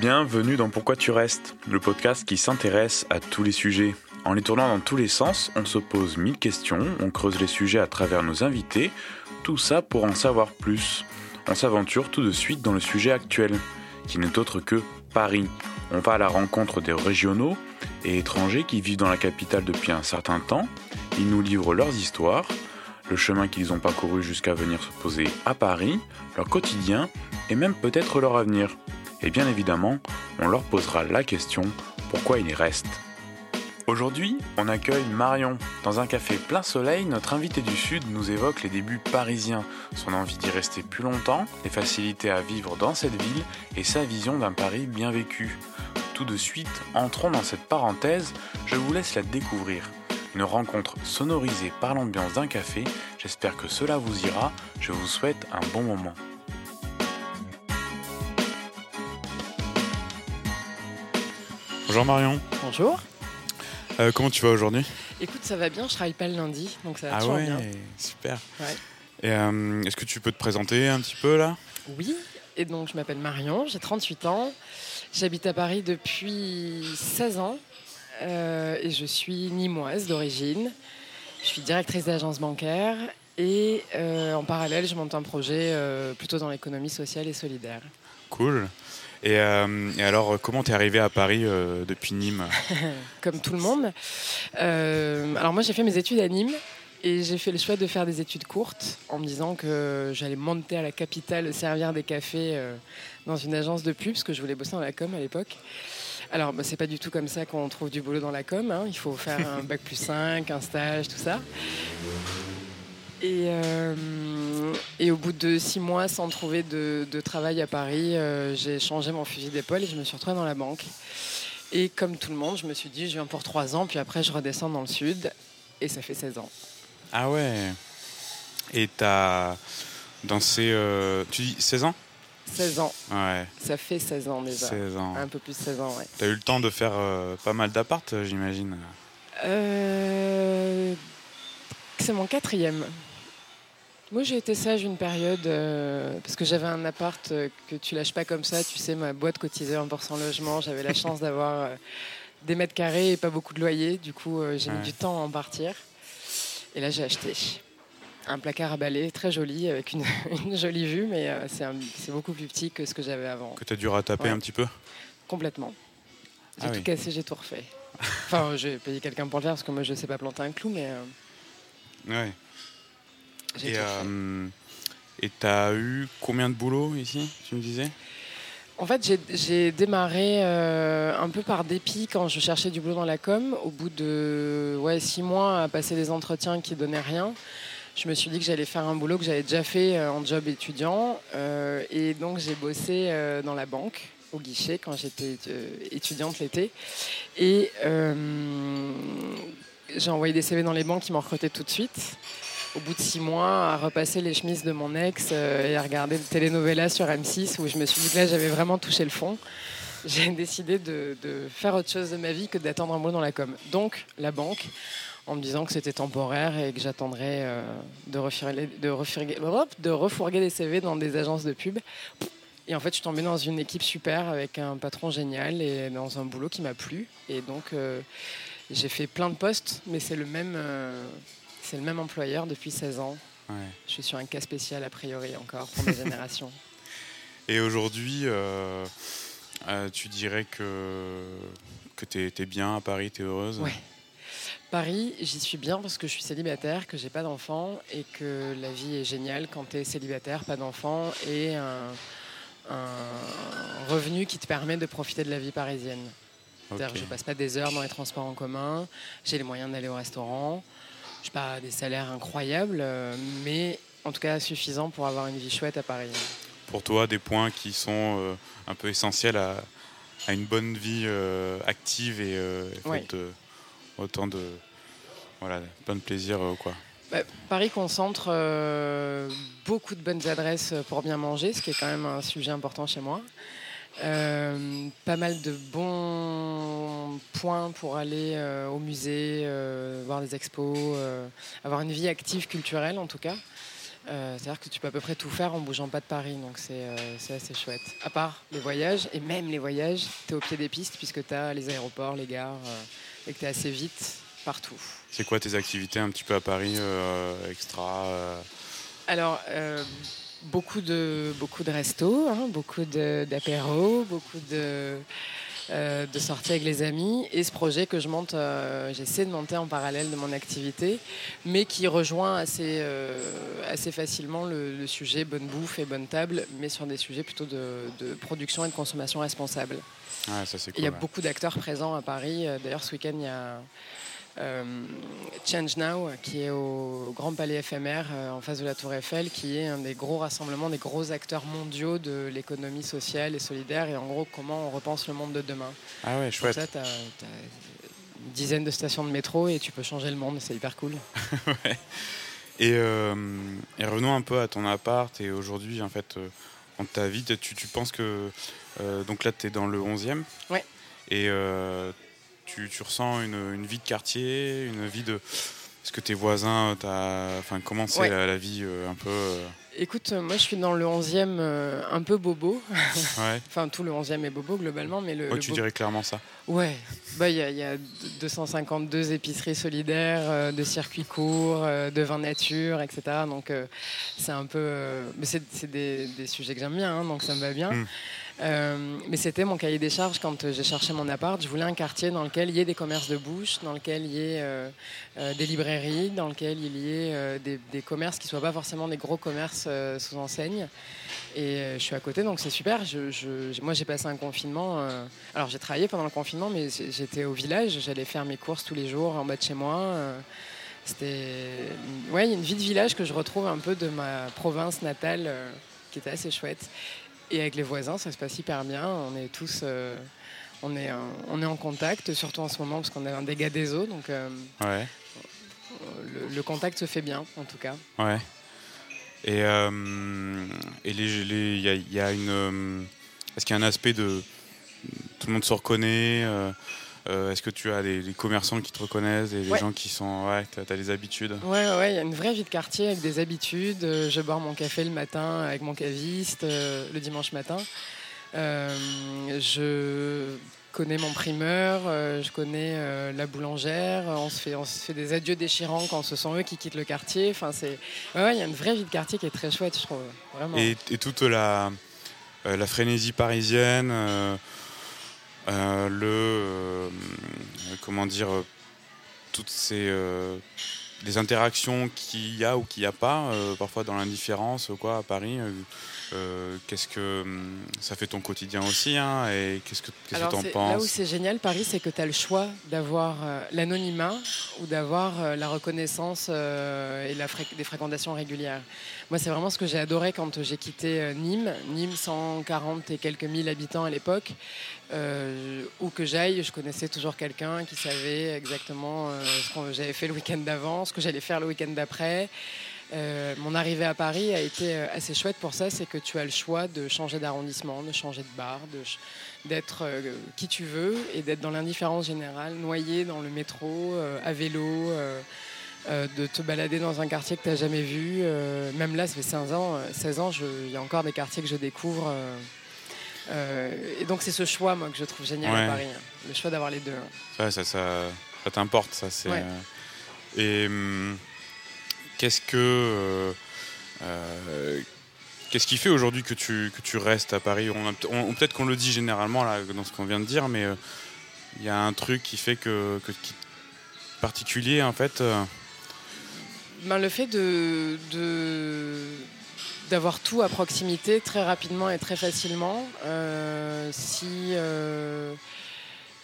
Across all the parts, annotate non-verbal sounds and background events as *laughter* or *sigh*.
Bienvenue dans Pourquoi tu restes, le podcast qui s'intéresse à tous les sujets. En les tournant dans tous les sens, on se pose mille questions, on creuse les sujets à travers nos invités, tout ça pour en savoir plus. On s'aventure tout de suite dans le sujet actuel, qui n'est autre que Paris. On va à la rencontre des régionaux et étrangers qui vivent dans la capitale depuis un certain temps. Ils nous livrent leurs histoires, le chemin qu'ils ont parcouru jusqu'à venir se poser à Paris, leur quotidien et même peut-être leur avenir. Et bien évidemment, on leur posera la question pourquoi ils y restent. Aujourd'hui, on accueille Marion. Dans un café plein soleil, notre invité du Sud nous évoque les débuts parisiens, son envie d'y rester plus longtemps, les facilités à vivre dans cette ville et sa vision d'un Paris bien vécu. Tout de suite, entrons dans cette parenthèse, je vous laisse la découvrir. Une rencontre sonorisée par l'ambiance d'un café, j'espère que cela vous ira, je vous souhaite un bon moment. Bonjour Marion. Bonjour. Euh, comment tu vas aujourd'hui? Écoute, ça va bien, je travaille pas le lundi, donc ça va Ah toujours ouais, bien. super. Ouais. Et euh, est-ce que tu peux te présenter un petit peu là? Oui, et donc je m'appelle Marion, j'ai 38 ans, j'habite à Paris depuis 16 ans euh, et je suis nimoise d'origine. Je suis directrice d'agence bancaire et en parallèle, je monte un projet plutôt dans l'économie sociale et solidaire. Cool. Et, euh, et alors, comment t'es arrivé à Paris euh, depuis Nîmes *laughs* comme tout le monde. Euh, alors moi j'ai fait mes études à Nîmes et j'ai fait le choix de faire des études courtes en me disant que j'allais monter à la capitale servir des cafés euh, dans une agence de pub parce que je voulais bosser dans la com à l'époque. Alors bah, c'est pas du tout comme ça qu'on trouve du boulot dans la com, hein. il faut faire un bac plus 5, un stage, tout ça. Et, euh, et au bout de six mois sans trouver de, de travail à Paris, euh, j'ai changé mon fusil d'épaule et je me suis retrouvée dans la banque. Et comme tout le monde, je me suis dit, je viens pour trois ans, puis après, je redescends dans le sud. Et ça fait 16 ans. Ah ouais. Et t'as dansé, euh, tu dis 16 ans? 16 ans. Ouais, Ça fait 16 ans déjà. 16 ans. Un peu plus de 16 ans, ouais. T'as eu le temps de faire euh, pas mal d'appart, j'imagine. Euh, C'est mon quatrième. Moi, j'ai été sage une période euh, parce que j'avais un appart euh, que tu lâches pas comme ça. Tu sais, ma boîte cotisait 1% logement. J'avais la chance d'avoir euh, des mètres carrés et pas beaucoup de loyer. Du coup, j'ai Ouais. mis du temps à en partir. Et là, j'ai acheté un placard à balai très joli avec une, *laughs* une jolie vue, mais c'est beaucoup plus petit que ce que j'avais avant. Que t'as dû rattraper Ouais. un petit peu? Complètement. J'ai Ah tout oui. cassé, j'ai tout refait. *laughs* Enfin, j'ai payé quelqu'un pour le faire parce que moi, je sais pas planter un clou, mais Ouais. Et fait. euh, t'as eu combien de boulots ici, tu me disais? En fait, j'ai- démarré euh, un peu par dépit quand je cherchais du boulot dans la com. Au bout de ouais, six mois à passer des entretiens qui donnaient rien, je me suis dit que j'allais faire un boulot que j'avais déjà fait euh, en job étudiant. Euh, et donc, j'ai bossé euh, dans la banque, au guichet, quand j'étais étudiante l'été. Et j'ai envoyé des CV dans les banques qui m'ont recruté tout de suite. Au bout de six mois, à repasser les chemises de mon ex euh, et à regarder le telenovela sur M6 où je me suis dit que là j'avais vraiment touché le fond. J'ai *laughs* décidé de, faire autre chose de ma vie que d'attendre un boulot dans la com. Donc la banque, en me disant que c'était temporaire et que j'attendrais euh, de, refourguer, de, des CV dans des agences de pub. Et en fait, je suis tombée dans une équipe super avec un patron génial et dans un boulot qui m'a plu. Et donc, euh, j'ai fait plein de postes, mais c'est le même, c'est le même employeur depuis 16 ans. Ouais. Je suis sur un cas spécial a priori encore pour ma *laughs* génération. Et aujourd'hui, euh, euh, tu dirais que, que t'es es bien à Paris, t'es heureuse? Ouais. Paris, j'y suis bien parce que je suis célibataire, que j'ai pas d'enfants et que la vie est géniale quand tu es célibataire, pas d'enfants et un, un revenu qui te permet de profiter de la vie parisienne. C'est-à-dire Ok. que je passe pas des heures dans les transports en commun, j'ai les moyens d'aller au restaurant, je pas des salaires incroyables, euh, mais en tout cas suffisants pour avoir une vie chouette à Paris. Pour toi, des points qui sont euh, un peu essentiels à, à une bonne vie euh, active et euh, de- autant de voilà, plein de plaisir euh, quoi. Bah, Paris concentre beaucoup de bonnes adresses pour bien manger, ce qui est quand même un sujet important chez moi. Pas mal de bons points pour aller euh, au musée, euh, voir des expos, euh, avoir une vie active culturelle en tout cas. C'est-à-dire que tu peux à peu près tout faire en bougeant pas de Paris, donc c'est assez chouette. À part les voyages, et même les voyages, tu es au pied des pistes puisque tu as les aéroports, les gares, et que tu es assez vite partout. C'est quoi tes activités un petit peu à Paris, extra Alors, beaucoup de, beaucoup de restos, hein, beaucoup d'apéros, beaucoup de, euh, de sorties avec les amis. Et ce projet que je monte, euh, j'essaie de monter en parallèle de mon activité, mais qui rejoint assez, euh, assez facilement le, sujet bonne bouffe et bonne table, mais sur des sujets plutôt de, production et de consommation responsable. il y a beaucoup d'acteurs présents à Paris. D'ailleurs, ce week-end, il y a Change Now, qui est au Grand Palais éphémère euh, en face de la Tour Eiffel, qui est un des gros rassemblements, des gros acteurs mondiaux de l'économie sociale et solidaire, et en gros, comment on repense le monde de demain. Ah ouais, chouette. ça, tu as, une dizaine de stations de métro et tu peux changer le monde, c'est hyper cool. *laughs* Euh, et, revenons un peu à ton appart et aujourd'hui, en fait, en ta vie, tu, tu penses que. donc là, tu es dans le 11e. Ouais. Et tu, ressens une, vie de quartier, une vie de. Est-ce que tes voisins, as... Enfin, comment c'est la, vie euh, un peu euh? Écoute, moi je suis dans le 11e euh, un peu bobo. *laughs* enfin, tout le 11e est bobo globalement, mais le. tu dirais clairement ça. Ouais, bah, il y, y, a 252 épiceries solidaires, de circuits courts, de vin nature, etc. Donc c'est un peu. c'est des, des, sujets que j'aime bien, hein, donc ça me va bien. Hmm. Euh, mais c'était mon cahier des charges quand j'ai cherché mon appart. Je voulais un quartier dans lequel il y ait des commerces de bouche, dans lequel il y ait euh, euh, des librairies, dans lequel il y ait des, commerces qui ne soient pas forcément des gros commerces sous enseigne. Et je suis à côté, donc c'est super. Moi, j'ai passé un confinement. alors, j'ai travaillé pendant le confinement, mais j'étais au village. J'allais faire mes courses tous les jours en bas de chez moi. C'était ouais, une vie de village que je retrouve un peu de ma province natale, qui était assez chouette. Et avec les voisins, ça se passe hyper bien. On est tous, euh, on est, on est en contact, surtout en ce moment parce qu'on a un dégât des eaux, donc euh, ouais. le, contact se fait bien, en tout cas. Ouais. Et euh, et il y, y, a une, est-ce qu'il y a un aspect de tout le monde se reconnaît euh, est-ce que tu as des, commerçants qui te reconnaissent, des, gens qui sont. Ouais, tu as, des habitudes? Ouais, ouais, il y a une vraie vie de quartier avec des habitudes. Euh, je bois mon café le matin avec mon caviste, euh, le dimanche matin. je connais mon primeur, je connais la boulangère. On se, fait, on se fait des adieux déchirants quand ce sont eux qui quittent le quartier. Enfin, c'est. Ouais, il y a une vraie vie de quartier qui est très chouette, je trouve. Vraiment. Et, et toute la, la frénésie parisienne le euh, comment dire toutes ces interactions qu'il y a ou qu'il n'y a pas, parfois dans l'indifférence quoi, à Paris. Qu'est-ce que hum, ça fait ton quotidien aussi hein, et qu'est-ce que tu en penses Là où c'est génial, Paris, c'est que tu as le choix d'avoir l'anonymat ou d'avoir la reconnaissance et la des fréquentations régulières. Moi, c'est vraiment ce que j'ai adoré quand j'ai quitté Nîmes. Nîmes, 140 et quelques mille habitants à l'époque. Euh, où que j'aille, je connaissais toujours quelqu'un qui savait exactement euh, ce que j'avais fait le week-end d'avant, ce que j'allais faire le week-end d'après. Euh, mon arrivée à Paris a été assez chouette pour ça, c'est que tu as le choix de changer d'arrondissement, de changer de bar, d'être qui tu veux et d'être dans l'indifférence générale, noyé dans le métro, à vélo, de te balader dans un quartier que tu n'as jamais vu. même là, ça fait 15 ans, 16 ans, il y a encore des quartiers que je découvre euh, et donc c'est ce choix moi que je trouve génial à Paris, hein. le choix d'avoir les deux. Hein. ça, ça, ça, t'importe, ça c'est. Euh, et hum, qu'est-ce que euh, Qu'est-ce qui fait aujourd'hui que tu, que tu restes à Paris on, Peut-être qu'on le dit généralement là, dans ce qu'on vient de dire, mais il y a un truc qui fait que, que particulier en fait. Ben, le fait de, d'avoir tout à proximité très rapidement et très facilement. Euh, si euh,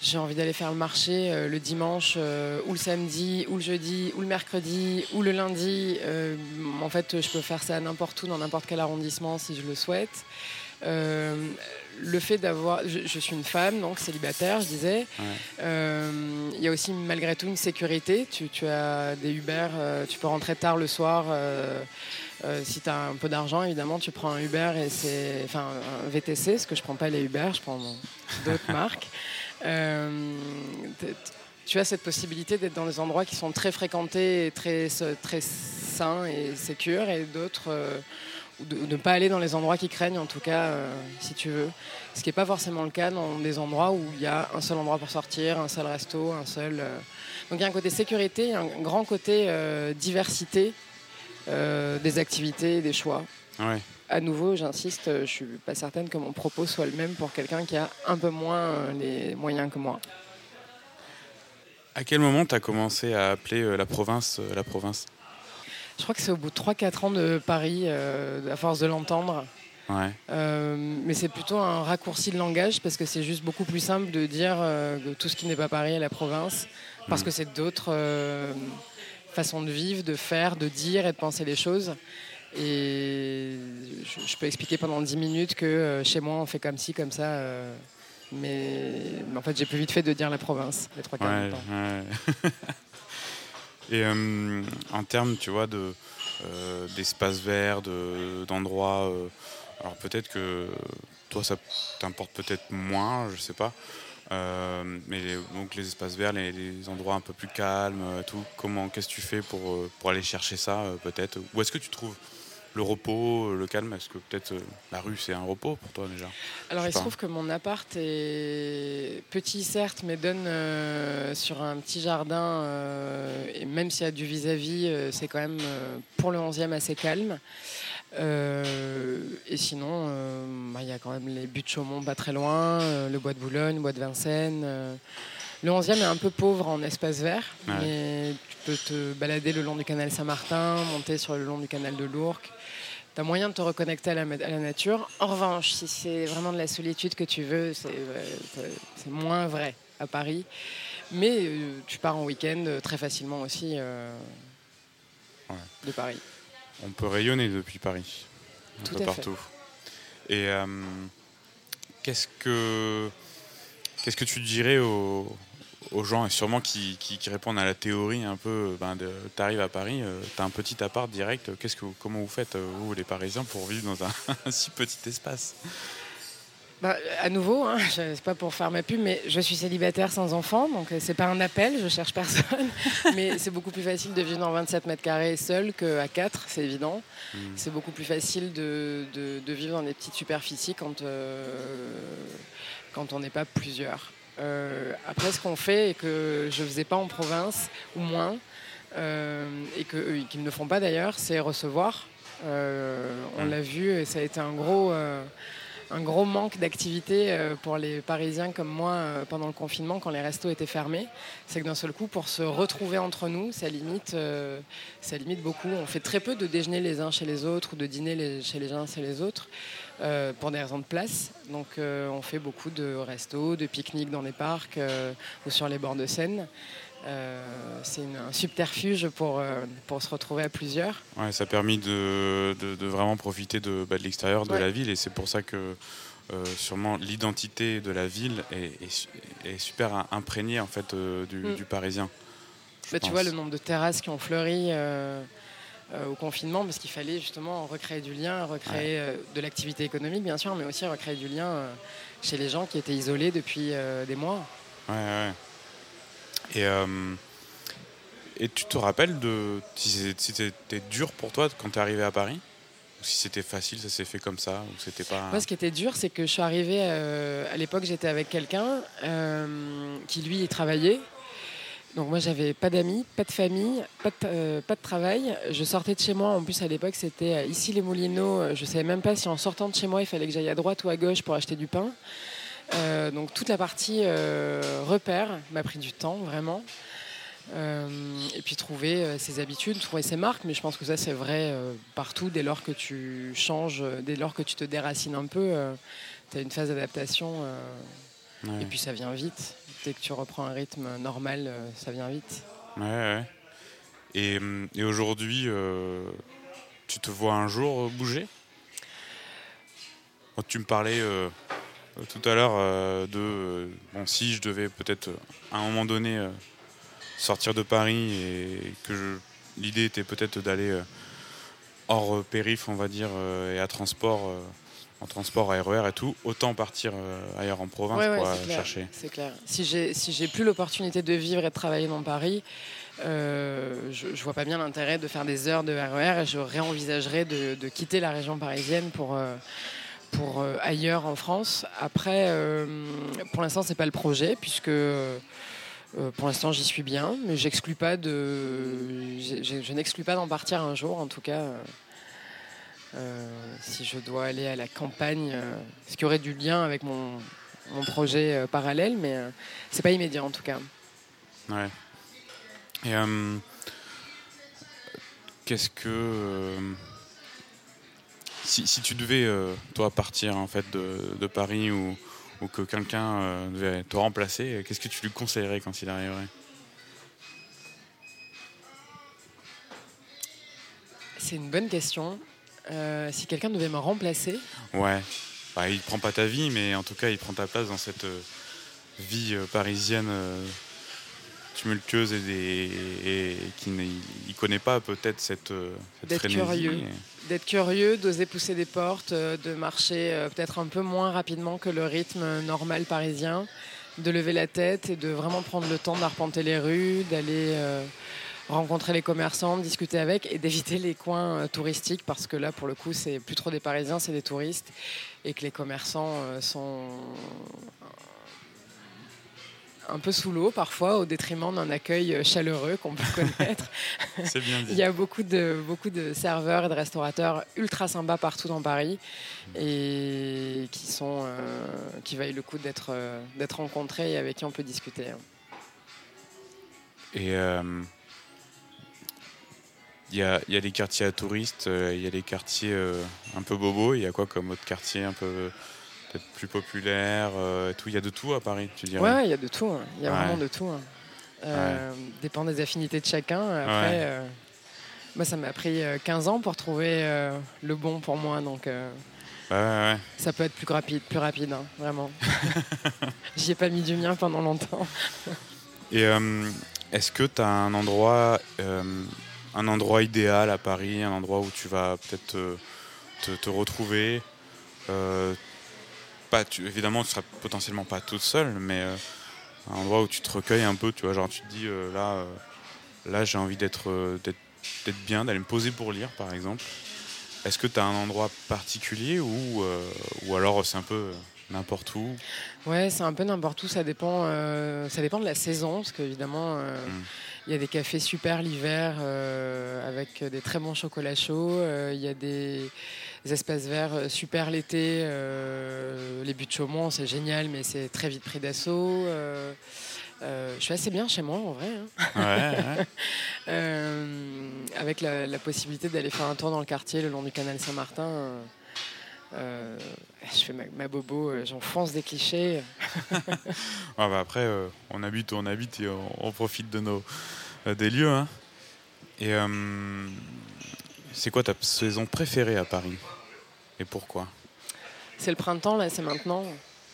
j'ai envie d'aller faire le marché euh, le dimanche ou le samedi ou le jeudi ou le mercredi ou le lundi, en fait je peux faire ça n'importe où dans n'importe quel arrondissement si je le souhaite. le fait d'avoir, je, suis une femme donc célibataire, je disais. Il y a aussi malgré tout une sécurité. Tu, tu as des Uber, tu peux rentrer tard le soir. Euh, si tu as un peu d'argent, évidemment, tu prends un Uber et c'est. Enfin, un VTC, parce que je prends pas les Uber, je prends d'autres *laughs* marques. Euh, tu as cette possibilité d'être dans des endroits qui sont très fréquentés et très, très sain et sécure, et d'autres ou de ne pas aller dans les endroits qui craignent, en tout cas, si tu veux. Ce qui n'est pas forcément le cas dans des endroits où il y a un seul endroit pour sortir, un seul resto, un seul. Donc il y a un côté sécurité, un grand côté diversité des activités et des choix. Ouais à nouveau, j'insiste, je ne suis pas certaine que mon propos soit le même pour quelqu'un qui a un peu moins euh, les moyens que moi. À quel moment tu as commencé à appeler euh, la province euh, la province? Je crois que c'est au bout de 3-4 ans de Paris, à force de l'entendre. mais c'est plutôt un raccourci de langage parce que c'est juste beaucoup plus simple de dire que tout ce qui n'est pas Paris est la province, parce mm. que c'est d'autres façons de vivre, de faire, de dire et de penser les choses. Et je, peux expliquer pendant 10 minutes que euh, chez moi, on fait comme ci, comme ça. Euh, mais, en fait, j'ai plus vite fait de dire la province, les trois quarts temps. *laughs* Et euh, en termes, tu vois, de, d'espace vert, d'endroits. alors peut-être que toi, ça t'importe peut-être moins, je sais pas. mais donc les espaces verts, les, les, endroits un peu plus calmes, tout. Comment, qu'est-ce que tu fais pour, pour aller chercher ça, peut-être? Où est-ce que tu trouves le repos, euh, le calme Est-ce que peut-être euh, la rue c'est un repos pour toi déjà? Alors il se trouve que mon appart est petit certes, mais donne euh, sur un petit jardin et même s'il y a du vis-à-vis, c'est quand même pour le 11e assez calme. et sinon, bah, il y a quand même les buts de Chaumont pas très loin, le bois de Boulogne, le bois de Vincennes. Le 11e est un peu pauvre en espace vert, mais tu peux te balader le long du canal Saint-Martin, monter sur le long du canal de l'Ourcq tu as moyen de te reconnecter à la, nature. En revanche, si c'est vraiment de la solitude que tu veux, c'est moins vrai à Paris. Mais euh, tu pars en week-end euh, très facilement aussi euh, de Paris. On peut rayonner depuis Paris, Tout à partout. Et qu'est-ce que qu'est-ce que tu dirais aux, aux gens, et sûrement qui, répondent à la théorie un peu, ben tu arrives à Paris, euh, tu as un petit appart direct, qu'est-ce que, comment vous faites, euh, vous les Parisiens, pour vivre dans un, *laughs* si petit espace? Bah, à nouveau, hein, c'est pas pour faire ma pub, mais je suis célibataire sans enfant, donc euh, c'est pas un appel, je cherche personne. *laughs* mais c'est beaucoup plus facile de vivre dans 27 mètres carrés seul qu'à 4, c'est évident. Hmm. C'est beaucoup plus facile de, vivre dans des petites superficies quand, quand on n'est pas plusieurs. Euh, après, ce qu'on fait et que je ne faisais pas en province, ou moins, euh, et qu'ils ne font pas d'ailleurs, c'est recevoir. Euh, on l'a vu et ça a été un gros, un gros manque d'activité pour les Parisiens comme moi pendant le confinement quand les restos étaient fermés. C'est que d'un seul coup, pour se retrouver entre nous, ça limite, ça limite beaucoup. On fait très peu de déjeuner les uns chez les autres ou de dîner chez les uns chez les autres. Euh, pour des raisons de place. Donc euh, on fait beaucoup de restos, de pique-niques dans les parcs euh, ou sur les bords de Seine. C'est un subterfuge pour, pour se retrouver à plusieurs. Ouais, ça a permis de, de, vraiment profiter de, bah, de l'extérieur de la ville et c'est pour ça que sûrement l'identité de la ville est, est, super imprégnée en fait, du, mm. du, parisien. Bah, tu vois le nombre de terrasses qui ont fleuri euh, au confinement parce qu'il fallait justement recréer du lien, recréer euh, de l'activité économique bien sûr, mais aussi recréer du lien euh, chez les gens qui étaient isolés depuis des mois. Ouais, ouais. Et, et tu te rappelles de si c'était dur pour toi quand tu es arrivé à Paris? Ou si c'était facile, ça s'est fait comme ça ou c'était pas. Moi, ce qui était dur, c'est que je suis arrivée à l'époque, j'étais avec quelqu'un qui lui y travaillait donc moi j'avais pas d'amis, pas de famille, pas de, euh, pas de travail. Je sortais de chez moi, en plus à l'époque c'était euh, ici les Moulineaux. Euh, je savais même pas si en sortant de chez moi il fallait que j'aille à droite ou à gauche pour acheter du pain. Donc toute la partie repère m'a pris du temps vraiment. et puis trouver ses habitudes, trouver ses marques, mais je pense que ça c'est vrai partout dès lors que tu changes, dès lors que tu te déracines un peu, tu as une phase d'adaptation et puis ça vient vite dès que tu reprends un rythme normal, euh, ça vient vite. Ouais, ouais. Et, hum, et aujourd'hui, euh, tu te vois un jour bouger? Quand tu me parlais euh, tout à l'heure de bon, si je devais peut-être à un moment donné sortir de Paris et que l'idée était peut-être d'aller hors périph, on va dire, et à transport en transport, RER et tout, autant partir ailleurs en province pour chercher. C'est clair. Si j'ai si j'ai plus l'opportunité de vivre et de travailler dans Paris, je, je vois pas bien l'intérêt de faire des heures de RER et je réenvisagerais de, de quitter la région parisienne pour pour euh, ailleurs en France. Après, euh, pour l'instant, c'est pas le projet puisque euh, pour l'instant, j'y suis bien, mais pas de, je, n'exclus pas d'en partir un jour, en tout cas. si je dois aller à la campagne, ce qui aurait du lien avec mon, mon projet parallèle, mais c'est pas immédiat en tout cas. Ouais. Et qu'est-ce que si, tu devais, euh, toi, partir en fait de, Paris ou, que quelqu'un euh, devait te remplacer, qu'est-ce que tu lui conseillerais quand il arriverait? C'est une bonne question. Euh, si quelqu'un devait me remplacer? Ouais. Bah, il prend pas ta vie, mais en tout cas, il prend ta place dans cette vie parisienne tumultueuse et, qui ne connaît pas peut-être cette, cette D'être curieux d'être curieux, d'oser pousser des portes, euh, de marcher euh, peut-être un peu moins rapidement que le rythme normal parisien, de lever la tête et de vraiment prendre le temps d'arpenter les rues, d'aller euh, rencontrer les commerçants, discuter avec et d'éviter les coins touristiques parce que là, pour le coup, c'est plus trop des Parisiens, c'est des touristes et que les commerçants sont un peu sous l'eau parfois, au détriment d'un accueil euh, chaleureux qu'on peut connaître. *laughs* C'est bien *laughs* dit. Il y a beaucoup de, beaucoup de serveurs et de restaurateurs ultra sympas partout dans Paris et qui, sont, euh, qui valent le coup d'être euh, d'être rencontrés et avec qui on peut discuter. Et il y, a, y, a, les quartiers à touristes, il y a les quartiers un peu bobos, il y a quoi comme autre quartier un peu plus populaire euh, tout. Il y a de tout à Paris, tu dirais Ouais, il y a de tout. Hein. Il y a vraiment de tout. Hein. Euh, dépend des affinités de chacun. Après, euh, moi, ça m'a pris 15 ans pour trouver le bon pour moi. Donc, ça peut être plus rapide, plus rapide, hein, vraiment. *laughs* J'y ai pas mis du mien pendant longtemps. Et est-ce que tu as un endroit, un endroit idéal à Paris, un endroit où tu vas peut-être te, te, retrouver évidemment, tu seras potentiellement pas toute seule, mais euh, un endroit où tu te recueilles un peu, tu vois, genre tu te dis euh, là, euh, là j'ai envie d'être d'être bien, d'aller me poser pour lire, par exemple. Est-ce que tu as un endroit particulier ou, ou alors c'est un peu n'importe où? Ouais, c'est un peu n'importe où. Ça dépend, ça dépend de la saison, parce qu'évidemment, mm. il y a des cafés super l'hiver avec des très bons chocolats chauds. Il y a des les espaces verts euh, super l'été. Euh, les buts de Chaumont, c'est génial, mais c'est très vite pris d'assaut. Euh, je suis assez bien chez moi en vrai. Hein. *laughs* avec la, possibilité d'aller faire un tour dans le quartier le long du canal Saint-Martin. je fais ma, bobo, j'enfonce des clichés. *laughs* Ah, bah après, on habite où on habite et on, profite de nos, des lieux. Hein. Et c'est quoi ta saison préférée à Paris? Et pourquoi? C'est le printemps, là, c'est maintenant.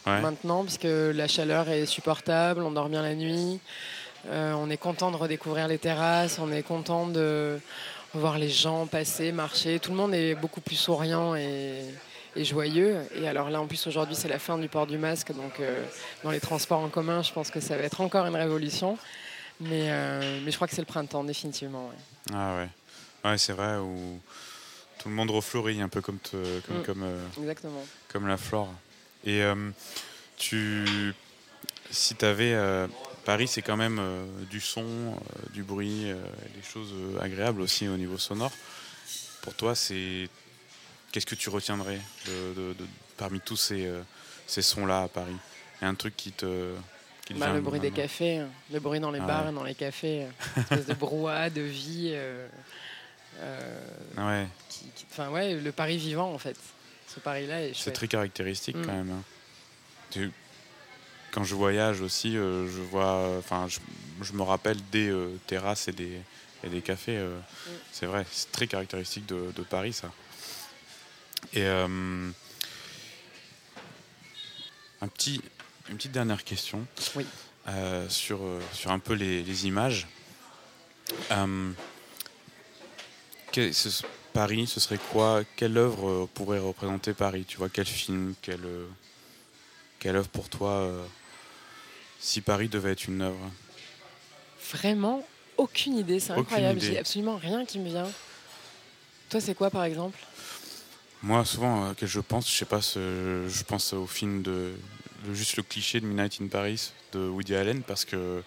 Maintenant, puisque la chaleur est supportable, on dort bien la nuit, euh, on est content de redécouvrir les terrasses, on est content de voir les gens passer, marcher. Tout le monde est beaucoup plus souriant et, joyeux. Et alors là, en plus, aujourd'hui, c'est la fin du port du masque, donc euh, dans les transports en commun, je pense que ça va être encore une révolution. Mais, euh, mais je crois que c'est le printemps, définitivement. Ah ouais, ouais c'est vrai. Où tout le monde refleurit un peu comme, comme, mm. comme, euh, comme, la flore. Et euh, tu, si tu avais. Euh, Paris, c'est quand même du son, du bruit, des choses agréables aussi au niveau sonore. Pour toi, c'est qu'est-ce que tu retiendrais de, parmi tous ces, ces sons-là à Paris? Il y a un truc qui te. Bah, le bruit des cafés, hein. le bruit dans les bars et dans les cafés, une *laughs* espèce de brouhaha, de vie. Ouais. Enfin, ouais, le Paris vivant, en fait. Ce Paris-là C'est très caractéristique, quand mm. même. Hein. Quand je voyage aussi, euh, je vois. Enfin, je, me rappelle des euh, terrasses et des, et des cafés. Euh, mm. C'est vrai, c'est très caractéristique de, de, Paris, ça. Et. un petit, une petite dernière question. Oui. sur, sur un peu les, les images Paris, ce serait quoi? Quelle œuvre pourrait représenter Paris? Tu vois, quel film Quelle, quelle œuvre pour toi si Paris devait être une œuvre? Vraiment aucune idée, c'est incroyable. J'ai absolument rien qui me vient. Toi, c'est quoi par exemple? Moi, souvent, que je pense, je sais pas, je pense au film de, juste le cliché de Midnight in Paris de Woody Allen parce que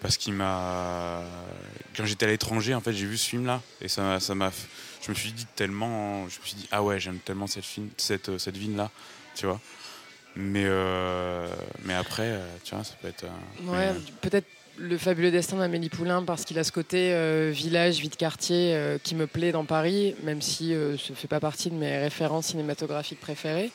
parce qu'il m'a quand j'étais à l'étranger en fait j'ai vu ce film là et ça ça m'a je me suis dit tellement je me suis dit ah ouais j'aime tellement cette film cette cette ville là tu vois mais euh, mais après euh, tu vois ça peut être ouais peut-être le fabuleux destin d'Amélie Poulain parce qu'il a ce côté euh, village, vie de quartier qui me plaît dans Paris, même si ce ne fait pas partie de mes références cinématographiques préférées.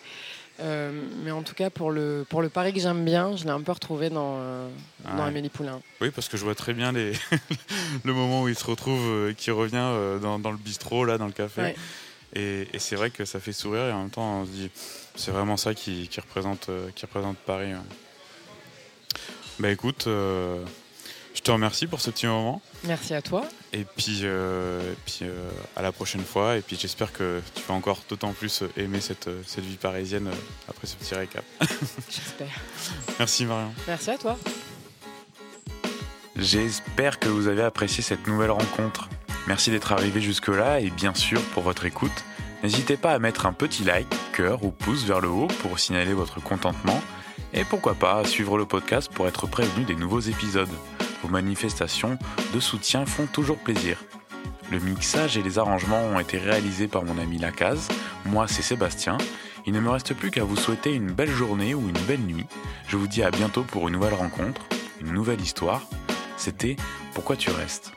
Euh, mais en tout cas, pour le, pour le Paris que j'aime bien, je l'ai un peu retrouvé dans, euh, dans Amélie Poulain. Oui, parce que je vois très bien les *laughs* le moment où il se retrouve, euh, qui revient dans, dans, le bistrot, là, dans le café. Et, et c'est vrai que ça fait sourire et en même temps, on se dit, c'est vraiment ça qui, qui représente, qui représente Paris. Bah écoute, je te remercie pour ce petit moment. Merci à toi. Et puis, euh, puis euh, à la prochaine fois. Et puis j'espère que tu vas encore d'autant plus aimer cette, cette vie parisienne euh, après ce petit récap. *laughs* J'espère. Merci Marion. Merci à toi. J'espère que vous avez apprécié cette nouvelle rencontre. Merci d'être arrivé jusque-là et bien sûr pour votre écoute. N'hésitez pas à mettre un petit like, cœur ou pouce vers le haut pour signaler votre contentement. Et pourquoi pas à suivre le podcast pour être prévenu des nouveaux épisodes manifestations de soutien font toujours plaisir. Le mixage et les arrangements ont été réalisés par mon ami Lacaze, moi c'est Sébastien. Il ne me reste plus qu'à vous souhaiter une belle journée ou une belle nuit. Je vous dis à bientôt pour une nouvelle rencontre, une nouvelle histoire. C'était Pourquoi tu restes?